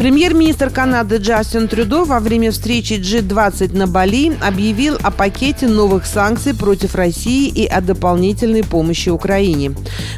Премьер-министр Канады Джастин Трюдо во время встречи G20 на Бали объявил о пакете новых санкций против России и о дополнительной помощи Украине.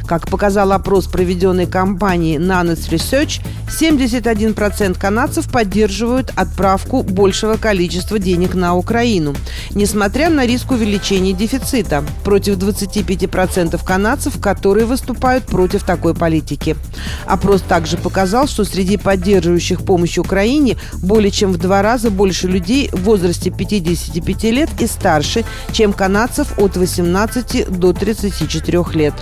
Как показал опрос, проведенной компанией Nanos Research, 71% канадцев поддерживают отправку большего количества денег на Украину, несмотря на риск увеличения дефицита, против 25% канадцев, которые выступают против такой политики. Опрос также показал, что среди поддерживающих помощь Украине более чем в два раза больше людей в возрасте 55 лет и старше, чем канадцев от 18 до 34 лет.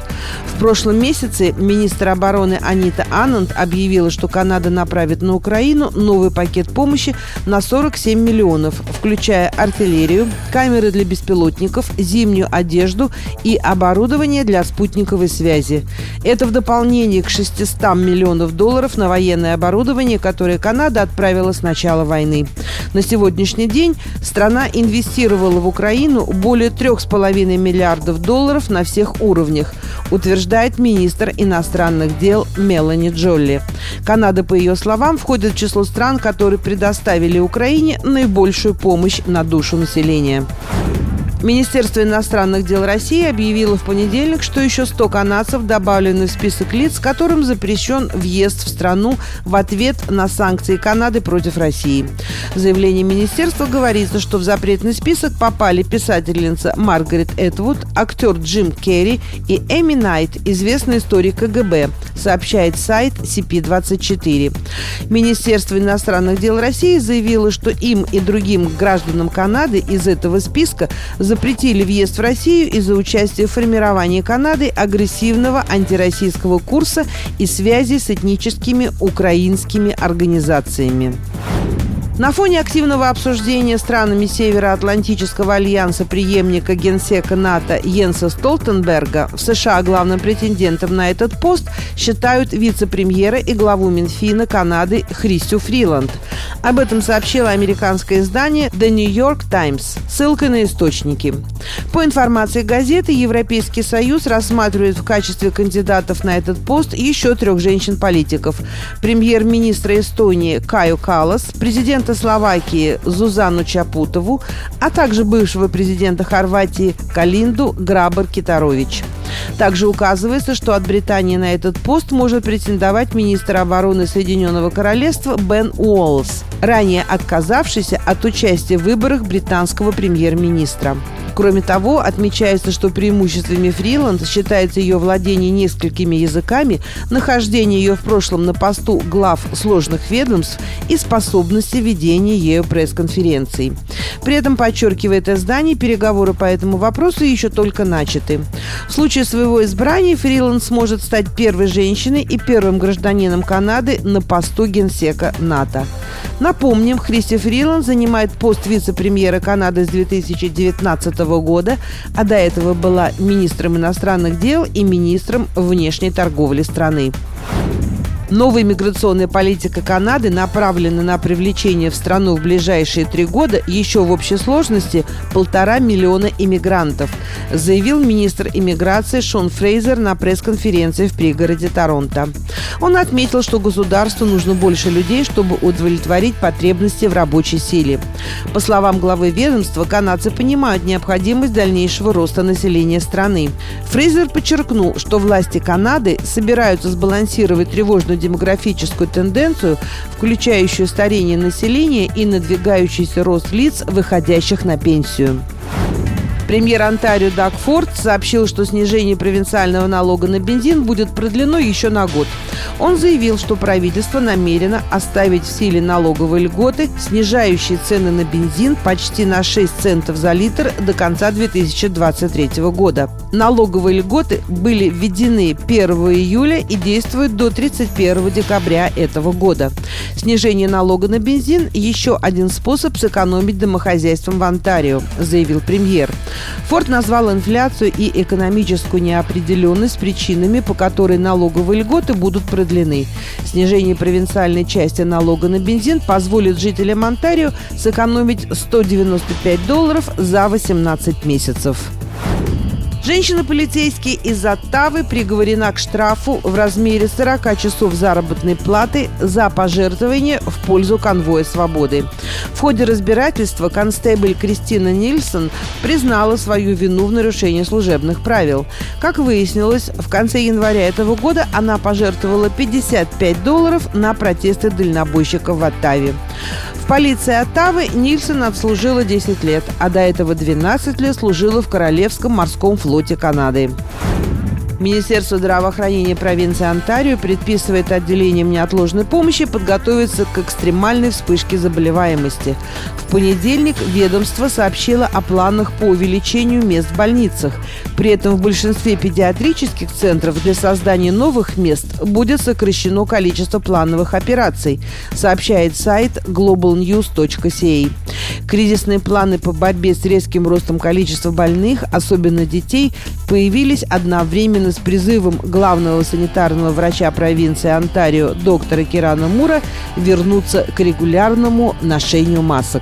В прошлом месяце министр обороны Анита Ананд объявила, что Канада направит на Украину новый пакет помощи на 47 миллионов, включая артиллерию, камеры для беспилотников, зимнюю одежду и оборудование для спутниковой связи. Это в дополнение к 600 миллионов долларов на военное оборудование, которое Канада отправила с начала войны. На сегодняшний день страна инвестировала в Украину более 3,5 миллиардов долларов на всех уровнях, утверждает министр иностранных дел Мелани Джолли. Канада, по ее словам, входит в число стран, которые предоставили Украине наибольшую помощь на душу населения. Министерство иностранных дел России объявило в понедельник, что еще 100 канадцев добавлены в список лиц, которым запрещен въезд в страну в ответ на санкции Канады против России. В заявлении министерства говорится, что в запретный список попали писательница Маргарет Этвуд, актер Джим Керри и Эми Найт, известный историк КГБ, сообщает сайт CP24. Министерство иностранных дел России заявило, что им и другим гражданам Канады из этого списка запретили въезд в Россию из-за участия в формировании Канады агрессивного антироссийского курса и связи с этническими украинскими организациями. На фоне активного обсуждения странами Североатлантического альянса преемника генсека НАТО Йенса Столтенберга в США главным претендентом на этот пост считают вице-премьера и главу Минфина Канады Христю Фриланд. Об этом сообщило американское издание The New York Times, ссылкой на источники. По информации газеты, Европейский Союз рассматривает в качестве кандидатов на этот пост еще трех женщин-политиков. Премьер-министра Эстонии Каю Калас, президента Словакии Зузану Чапутову, а также бывшего президента Хорватии Калинду Грабар-Китарович. Также указывается, что от Британии на этот пост может претендовать министр обороны Соединенного Королевства Бен Уоллс, ранее отказавшийся от участия в выборах британского премьер-министра. Кроме того, отмечается, что преимуществами фриланд считается ее владение несколькими языками, нахождение ее в прошлом на посту глав сложных ведомств и способности ведения ею пресс-конференций. При этом, подчеркивает издание, переговоры по этому вопросу еще только начаты. В случае своего избрания Фриланд сможет стать первой женщиной и первым гражданином Канады на посту генсека НАТО. Напомним, Христи Фриланд занимает пост вице-премьера Канады с 2019 года, а до этого была министром иностранных дел и министром внешней торговли страны. Новая миграционная политика Канады направлена на привлечение в страну в ближайшие три года еще в общей сложности полтора миллиона иммигрантов, заявил министр иммиграции Шон Фрейзер на пресс-конференции в пригороде Торонто. Он отметил, что государству нужно больше людей, чтобы удовлетворить потребности в рабочей силе. По словам главы ведомства, канадцы понимают необходимость дальнейшего роста населения страны. Фрейзер подчеркнул, что власти Канады собираются сбалансировать тревожную демографическую тенденцию, включающую старение населения и надвигающийся рост лиц, выходящих на пенсию. Премьер Онтарио Даг Форд сообщил, что снижение провинциального налога на бензин будет продлено еще на год. Он заявил, что правительство намерено оставить в силе ноговые льготы, снижающие цены на бензин почти на 6 центов за литр до конца 2023 года. Налоговые льготы были введены 1 июля и действуют до 31 декабря этого года. Снижение налога на бензин – еще один способ сэкономить домохозяйствам в Онтарио, заявил премьер. Форд назвал инфляцию и экономическую неопределенность причинами, по которой налоговые льготы будут продлены. Снижение провинциальной части налога на бензин позволит жителям Онтарио сэкономить 195 долларов за 18 месяцев. Женщина-полицейский из Оттавы приговорена к штрафу в размере 40 часов заработной платы за пожертвование в пользу конвоя свободы. В ходе разбирательства констебль Кристина Нильсон признала свою вину в нарушении служебных правил. Как выяснилось, в конце января этого года она пожертвовала 55 долларов на протесты дальнобойщиков в Оттаве. В полиции Оттавы Нильсон отслужила 10 лет, а до этого 12 лет служила в Королевском морском флоте Канады. Министерство здравоохранения провинции Онтарио предписывает отделениям неотложной помощи подготовиться к экстремальной вспышке заболеваемости. В понедельник ведомство сообщило о планах по увеличению мест в больницах. При этом в большинстве педиатрических центров для создания новых мест будет сокращено количество плановых операций, сообщает сайт globalnews.ca. Кризисные планы по борьбе с резким ростом количества больных, особенно детей, появились одновременно с призывом главного санитарного врача провинции Онтарио доктора Кирана Мура вернуться к регулярному ношению масок.